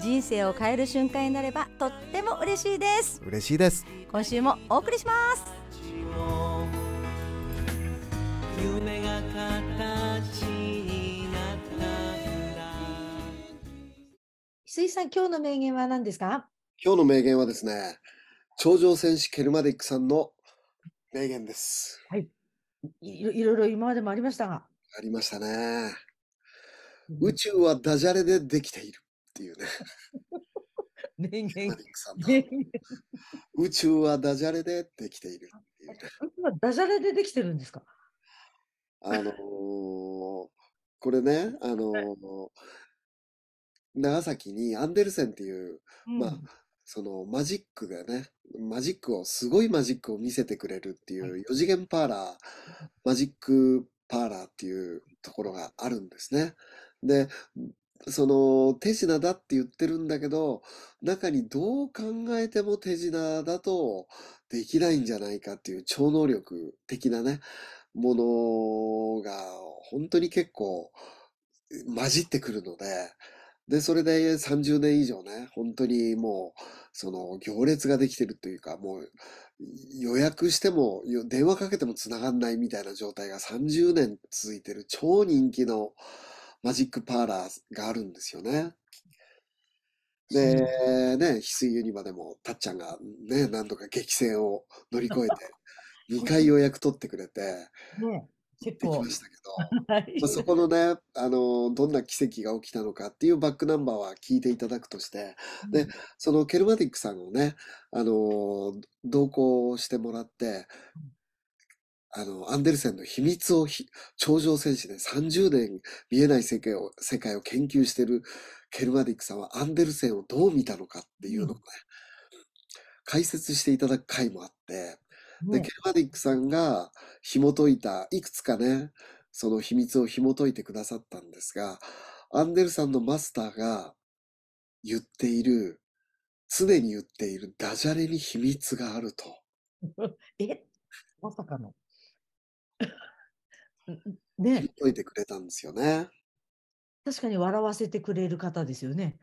人生を変える瞬間になればとっても嬉しいです。嬉しいです。今週もお送りします。夢が形になったんだ翡翠さん、今日の名言は何ですか？今日の名言はですね頂上戦士ケルマディックさんの名言です。い。ろいろいろ今までもありましたが。ありましたね。宇宙はダジャレでできているっていうね。名言。宇宙はダジャレでできているっていうね。今ダジャレでできてるんですか？あのーこれね、あのー長崎にアンデルセンっていう、まあ、そのマジックでね、マジックを、すごいマジックを見せてくれるっていう4次元パーラー、マジックパーラーっていうところがあるんですね。で、その手品だって言ってるんだけど、中にどう考えても手品だとできないんじゃないかっていう超能力的なね、ものが本当に結構混じってくるので、で、それで30年以上ね、本当にもう、その行列ができてるというか、もう予約しても、電話かけても繋がんないみたいな状態が30年続いてる超人気のマジックパーラーがあるんですよね。で、ね、翡翠ユニバでも、たっちゃんがね、何度か激戦を乗り越えて、2回予約取ってくれて、ね結でき構。ましたけど、はい。まあ、そこのね、あの、どんな奇跡が起きたのかっていうバックナンバーは聞いていただくとして、で、そのケルマティックさんをね、あの、同行してもらって、あの、アンデルセンの秘密をひ頂上戦士で30年見えない世界を、世界を研究してるケルマティックさんはアンデルセンをどう見たのかっていうのをね、解説していただく回もあって、で、ねケルマディックさんが紐解いた、いくつかね、その秘密を紐解いてくださったんですが、アンデルさんのマスターが言っている、常に言っているダジャレに秘密があると。え？まさかの。ね紐解いてくれたんですよね。確かに笑わせてくれる方ですよね。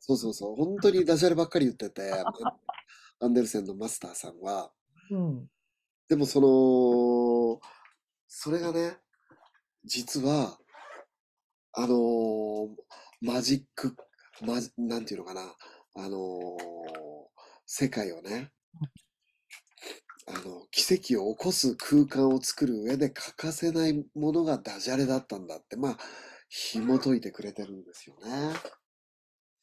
そうそうそう。本当にダジャレばっかり言ってて、アンデルセンのマスターさんは。うん。でもその、それがね、実は、あのーマジック、マジ、なんていうのかな、あのー世界をね、あの、奇跡を起こす空間を作る上で欠かせないものがダジャレだったんだって、まあ、紐解いてくれてるんですよね。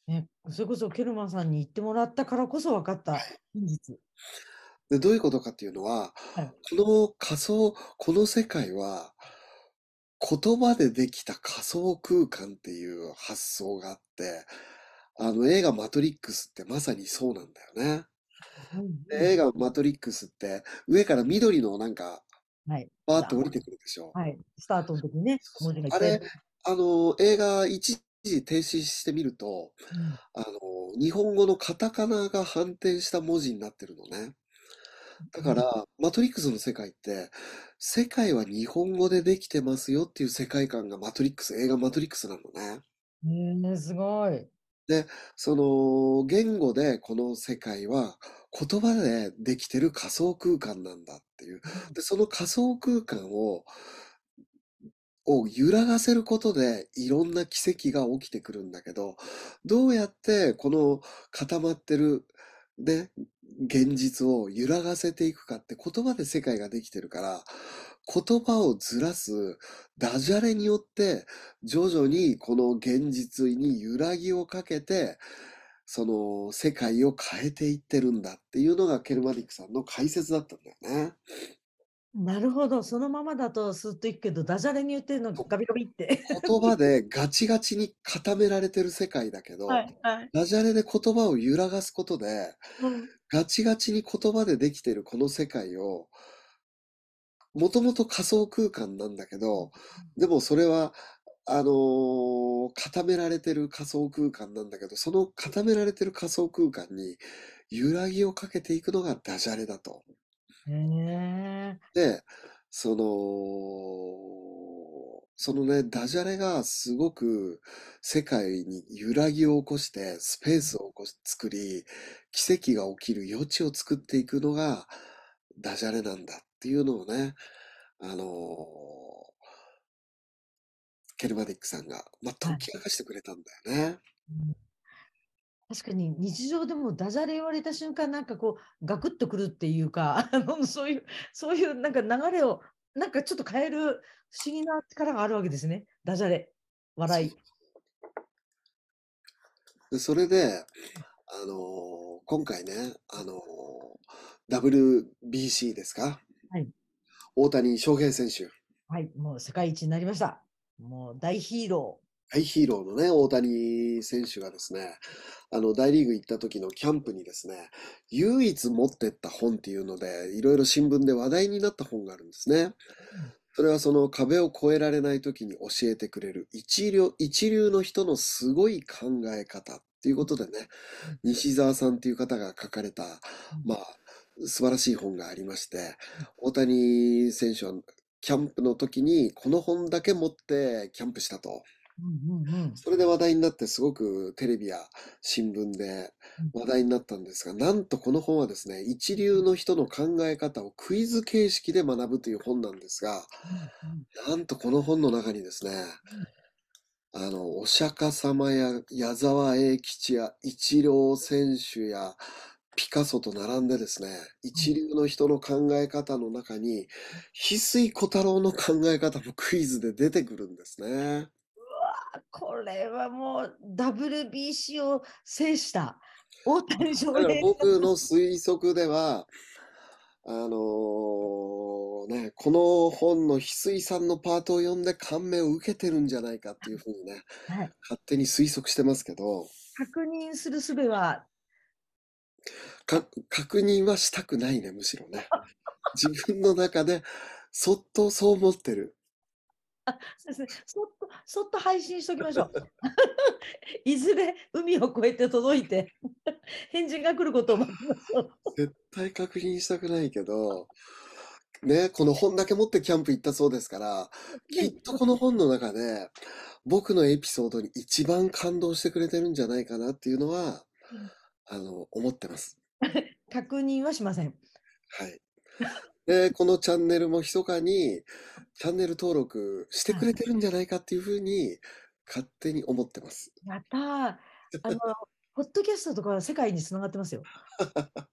ね、それこそケルマンさんに言ってもらったからこそ分かった真実。で、どういうことかっていうのは、はいこの仮想、この世界は、言葉でできた仮想空間っていう発想があって、あの映画マトリックスってまさにそうなんだよね。で映画マトリックスって上から緑のなんかはい。バーッと降りてくるでしょ。はい。スタートの時にね、文字があれ、あの映画一時停止してみると、うんあの日本語のカタカナが反転した文字になってるのね。だから、マトリックスの世界って、世界は日本語でできてますよっていう世界観がマトリックス、映画マトリックスなのね。ねえすごい。その、言語でこの世界は言葉でできてる仮想空間なんだっていう。で、その仮想空間を、を揺らがせることでいろんな奇跡が起きてくるんだけど、どうやってこの固まってるね、現実を揺らがせていくかって言葉で世界ができてるから、言葉をずらすダジャレによって徐々にこの現実に揺らぎをかけて、その世界を変えていってるんだっていうのがケルマディックさんの解説だったんだよね。なるほど。そのままだとスッといくけど、ダジャレに言ってるのガビガビって。言葉でガチガチに固められてる世界だけど、はいはい。ダジャレで言葉を揺らがすことで、うんガチガチに言葉でできてるこの世界を、もともと仮想空間なんだけど、でもそれは、あのー固められてる仮想空間なんだけど、その固められてる仮想空間に揺らぎをかけていくのがダジャレだと。へえ。で、その、そのね、ダジャレがすごく世界に揺らぎを起こして、スペースを起こし作り、奇跡が起きる余地を作っていくのがダジャレなんだっていうのをね、あのケルマディックさんが、まあ、解き明かしてくれたんだよね。うん。確かに日常でもダジャレ言われた瞬間なんかこうガクッとくるっていうか あのそういうそういうなんか流れをなんかちょっと変える不思議な力があるわけですね。ダジャレ。笑い。で、それで、あのー今回ね、あのー WBC ですか？はい。大谷翔平選手、はい。もう世界一になりました。もう大ヒーロー大ヒーローのね、大谷選手がですね、あの、大リーグ行った時のキャンプにですね、唯一持ってった本っていうので、いろいろ新聞で話題になった本があるんですね。それはその壁を越えられない時に教えてくれる一流、一流の人のすごい考え方っていうことでね、西澤さんっていう方が書かれた、まあ、素晴らしい本がありまして、大谷選手はキャンプの時にこの本だけ持ってキャンプしたと。ー。うんうんうんそれで話題になってすごくテレビや新聞で話題になったんですが、なんとこの本はですね、一流の人の考え方をクイズ形式で学ぶという本なんですが、なんとこの本の中にですね、あの、お釈迦様や矢沢永吉や一郎選手やピカソと並んでですね、一流の人の考え方の中に、翡翠小太郎の考え方もクイズで出てくるんですね。これはもう WBC を制した。大谷翔平。僕の推測では、あのーね、この本の翡翠さんのパートを読んで感銘を受けてるんじゃないかっていうふうにね、はい。勝手に推測してますけど、確認する術はか、確認はしたくないね、むしろね。自分の中で、そっとそう思ってる。そうですね、そっとそっと配信しておきましょう。いずれ海を越えて届いて返事が来ることを待ちましょう。絶対確認したくないけど、ね、この本だけ持ってキャンプ行ったそうですから、きっとこの本の中で、僕のエピソードに一番感動してくれてるんじゃないかなっていうのはうん、あの、思ってます。確認はしません。はい。で、このチャンネルも密かに、チャンネル登録してくれてるんじゃないかっていうふうに、勝手に思ってます。やったー。あの、ポッドキャストとかは世界につながってますよ。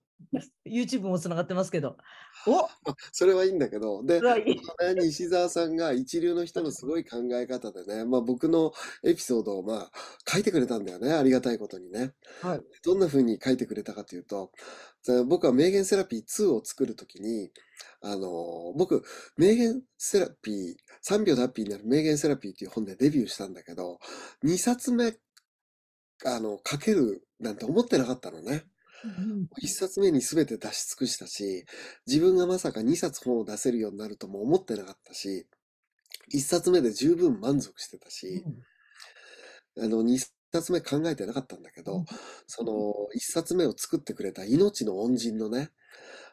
YouTube もつながってますけど。おそれはいいんだけど、でそ、れはいい。ね、西澤さんが一流の人のすごい考え方でね、まあ僕のエピソードをまあ書いてくれたんだよね。ありがたいことにね。はい。どんな風に書いてくれたかというと、で僕は名言セラピー2を作るときに、あの、僕、名言セラピー、3秒でハッピーになる名言セラピーっていう本でデビューしたんだけど、2冊目、あの、書けるなんて思ってなかったのね。うん。一冊目に全て出し尽くしたし、自分がまさか2冊本を出せるようになるとも思ってなかったし、一冊目で十分満足してたし、あの、二冊目考えてなかったんだけど、その一冊目を作ってくれた命の恩人のね、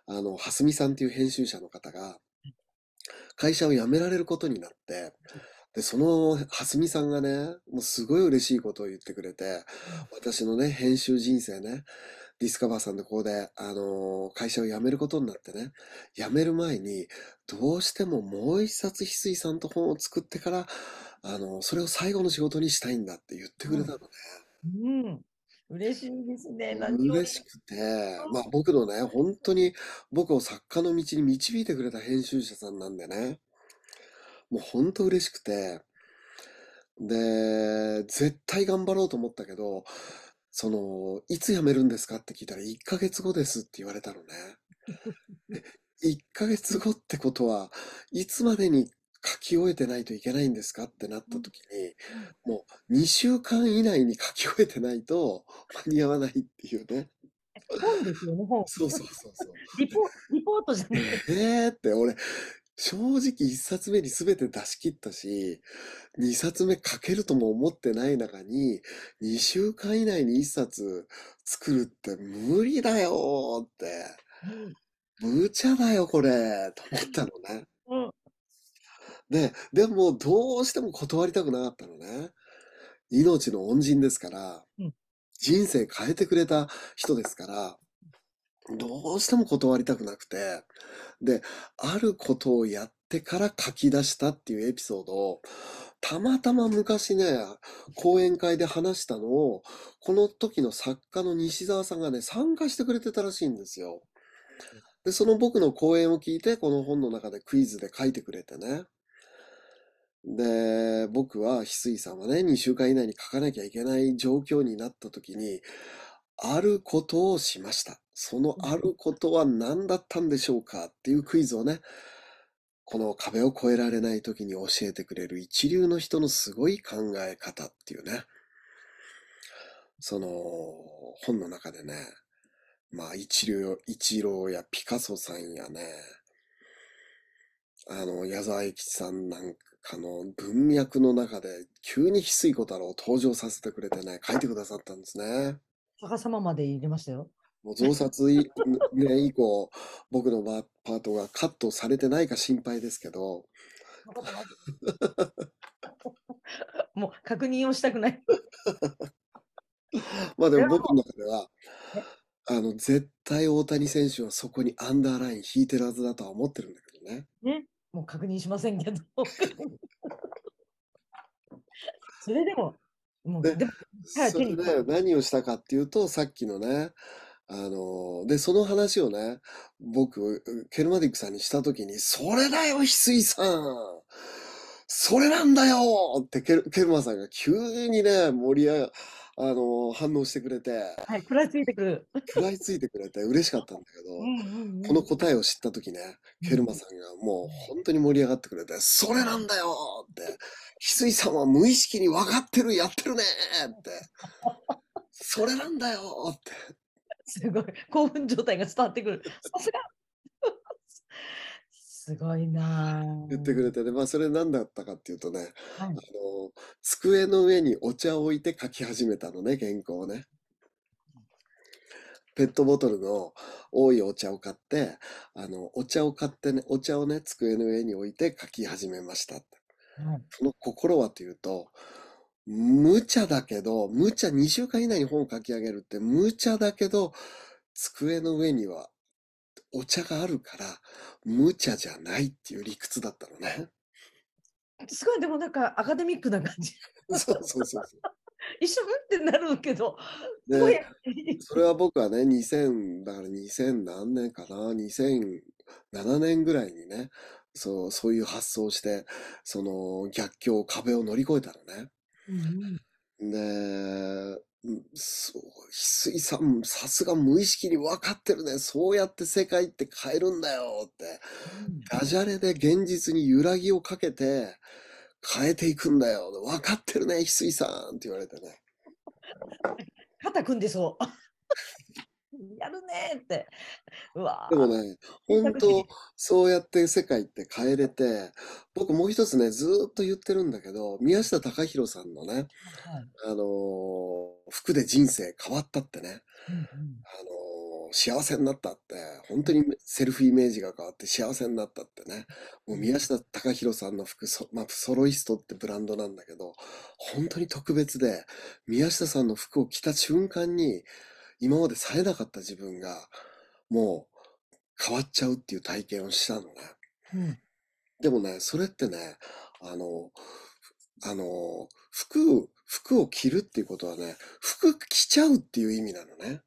あの、蓮見さんっていう編集者の方が、会社を辞められることになって、で、その蓮見さんがね、もうすごい嬉しいことを言ってくれて、私のね、編集人生ね、ディスカバーさんのここで、あのー会社を辞めることになってね、辞める前に、どうしてももう一冊翡翠さんと本を作ってから、あのーそれを最後の仕事にしたいんだって言ってくれたのね。うん。嬉しいですね。嬉しくて、まあ僕のね、本当に僕を作家の道に導いてくれた編集者さんなんでね、もう本当嬉しくて、で、絶対頑張ろうと思ったけど、その、いつ辞めるんですかって聞いたら1ヶ月後ですって言われたのね。で1ヶ月後ってことは、いつまでに書き終えてないといけないんですかってなった時に、もう2週間以内に書き終えてないと間に合わないっていうね。本ですよね、本。そうそうそうそう。リポリポートじゃなくて。えーって俺、正直一冊目に全て出し切ったし、二冊目書けるとも思ってない中に、二週間以内に一冊作るって無理だよーって、無茶だよこれ、と思ったのね。うん。で、でもどうしても断りたくなかったのね。命の恩人ですからうん、人生変えてくれた人ですから、どうしても断りたくなくて、で、あることをやってから書き出したっていうエピソードを、たまたま昔ね、講演会で話したのを、この時の作家の西澤さんがね、参加してくれてたらしいんですよ。で、その僕の講演を聞いて、この本の中でクイズで書いてくれてね。で、僕は、翡翠さんはね、2週間以内に書かなきゃいけない状況になった時に、あることをしました。そのあることは何だったんでしょうかっていうクイズをね、この壁を越えられない時に教えてくれる一流の人のすごい考え方っていうね。その本の中でね、まあ一流、一郎やピカソさんやね、あの、矢沢永吉さんなんかの文脈の中で急に翡翠小太郎を登場させてくれてね、書いてくださったんですね。逆さままで入れましたよ。もう増刷い、ね、以降、僕のバパートがカットされてないか心配ですけど、もう確認をしたくない。まあででもも僕の中では、あの、絶対大谷選手はそこにアンダーライン引いてるはずだとは思ってるんだけどね。ね？もう確認しませんけど。それでも、もう、ででも、はいそ何をしたかっていうと、さっきのね、あの、で、その話をね、僕、ケルマディックさんにしたときに、それだよ、翡翠さん。それなんだよってケル、ケルマさんが急にね、盛り上が、あの、反応してくれて、はい、食らいついてくる。食らいついてくれて嬉しかったんだけど、うんうんうん。この答えを知ったときね、ケルマさんがもう本当に盛り上がってくれて、それなんだよって、翡翠さんは無意識に分かってる、やってるねって、それなんだよって。すごい。興奮状態が伝わってくる。さすが すごいなぁ。言ってくれてね、まあそれ何だったかっていうとね、はいあの、机の上にお茶を置いて書き始めたのね、原稿をね。ペットボトルの多いお茶を買って、あの、お茶を買ってね、お茶をね、机の上に置いて書き始めましたって。はいその心はというと、無茶だけど、無茶2週間以内に本を書き上げるって無茶だけど、机の上にはお茶があるから、無茶じゃないっていう理屈だったのね。すごい、でもなんかアカデミックな感じ。そうそうそうそ一緒うんってなるけど、う。どうやで、それは僕はね、2000、だから2000何年かな、2007年ぐらいにね、そう、そういう発想をして、その逆境、壁を乗り越えたのね。で、うんそう、翡翠さん、さすが無意識に分かってるね。そうやって世界って変えるんだよって。ダジャレで現実に揺らぎをかけて変えていくんだよ。分かってるね、翡翠さんって言われてね。肩組んでそう。やるねーって。うわでもーね、本当そうやって世界って変えれて、僕もう一つね、ずーっと言ってるんだけど、宮下隆弘さんのね、はいあのー服で人生変わったってね。うんうんあのー幸せになったって、本当にセルフイメージが変わって幸せになったってね。もう宮下隆弘さんの服、そまあ、ソロイストってブランドなんだけど、本当に特別で、宮下さんの服を着た瞬間に、今まで冴えなかった自分が、もう変わっちゃうっていう体験をしたのね。うんでもね、それってね、あの、ふあの、服、服を着るっていうことはね、服着ちゃうっていう意味なのね。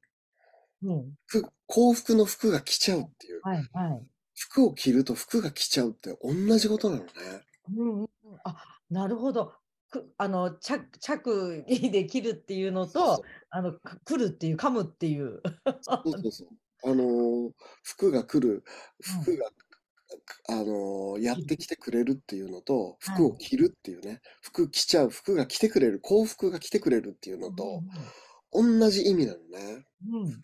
うんふ幸福の服が着ちゃうっていう。はいはい。服を着ると服が着ちゃうって同じことなのね。うんあなるほど。くあの着着衣で切るっていうのと、あのく来るっていう噛むっていう。そうそうそう。あのー服が来る、服が、あのーやってきてくれるっていうのと、はい服を着るっていうね、服着ちゃう、服が来てくれる、幸福が来てくれるっていうのと、同じ意味なのね。うんうん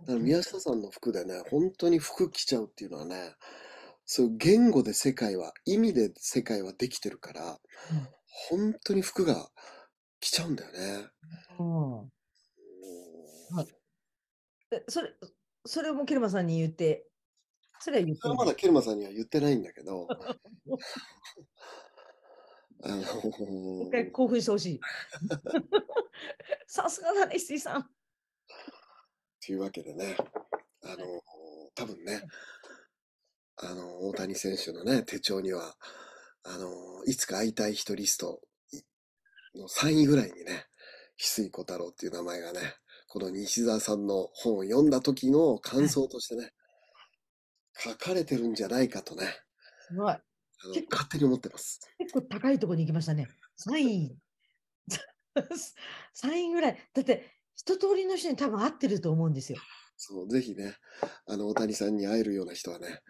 だから宮下さんの服でね、本当に服着ちゃうっていうのはね、そう言語で世界は、意味で世界はできてるから、うん本当に服が着ちゃうんだよね。うんうんえそれ、それもケルマさんに言って、それは言ってないそれはまだケルマさんには言ってないんだけど、あの一回興奮してほしい。さすがだね、石井さん。というわけでね、あの、多分ね、あの、大谷選手のね、手帳には、あの、いつか会いたい人リストの3位ぐらいにね、翡翠小太郎っていう名前がね、この西澤さんの本を読んだ時の感想としてね、書かれてるんじゃないかとね、すごい。あの結構勝手に思ってます。結構高いところに行きましたね。3位。3位ぐらい。だって、一通りの人に多分合ってると思うんですよ。そう、ぜひね、あの、大谷さんに会えるような人はね、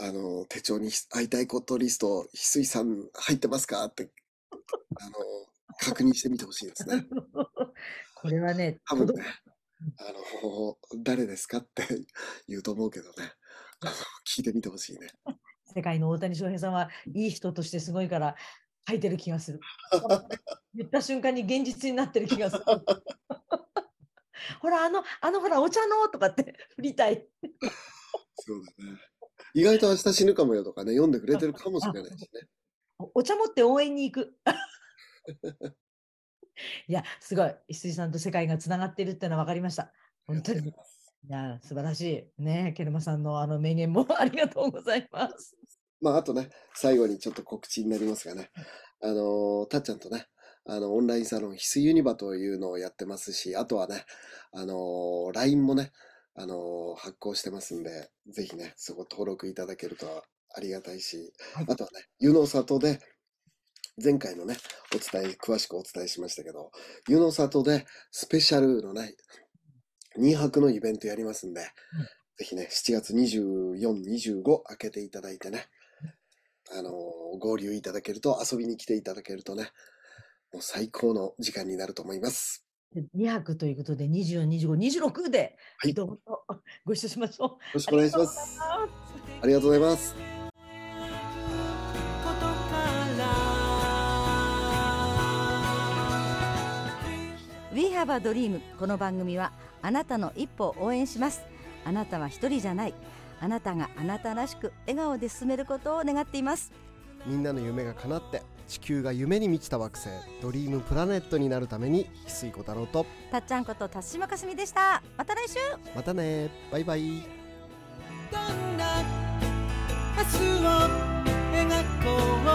あの、手帳に会いたいことリスト、翡翠さん入ってますか？って、あの、確認してみてほしいですね。これはね、多分ねあの、誰ですか？って 言うと思うけどね、あの、聞いてみてほしいね。世界の大谷翔平さんはいい人としてすごいから書いてる気がする。言った瞬間に現実になってる気がする。ほら、あの、あのほら、お茶のとかって 振りたい。そうだね。意外と明日死ぬかもよとかね、読んでくれてるかもしれないしね。おお茶持って応援に行く。いや、すごい。石井さんと世界がつながっているっていうのは分かりました。本当に。いや、素晴らしい。ねケルマさんのあの名言もありがとうございます。まあ、あとね、最後にちょっと告知になりますがね、あのーたっちゃんとね、あの、オンラインサロン、翡翠ユニバというのをやってますし、あとはね、あのー LINE もね、あのー発行してますんで、ぜひね、そこ登録いただけるとありがたいし、はい。あとはね、湯の里で、前回のね、お伝え、詳しくお伝えしましたけど、湯の里でスペシャルのね、2泊のイベントやりますんで、ぜひね、7月24、25開けていただいてね、あのー合流いただけると、遊びに来ていただけるとね、もう最高の時間になると思います。2泊ということで、24、25、26で、はいどうぞご一緒しましょう。よろしくお願いします。ありがとうございます。ことから We have a dream この番組はあなたの一歩を応援しますあなたは一人じゃないあなたがあなたらしく笑顔で進めることを願っていますみんなの夢が叶って、地球が夢に満ちた惑星、ドリームプラネットになるために、翡翠小太郎と、たっちゃんこと辰島かすみでした。また来週。またね。バイバイ。どんな明日を描こう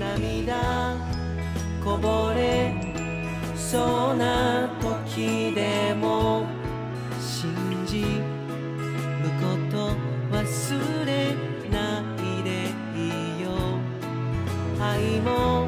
涙こぼれそうな時でも信じること忘れ anymore.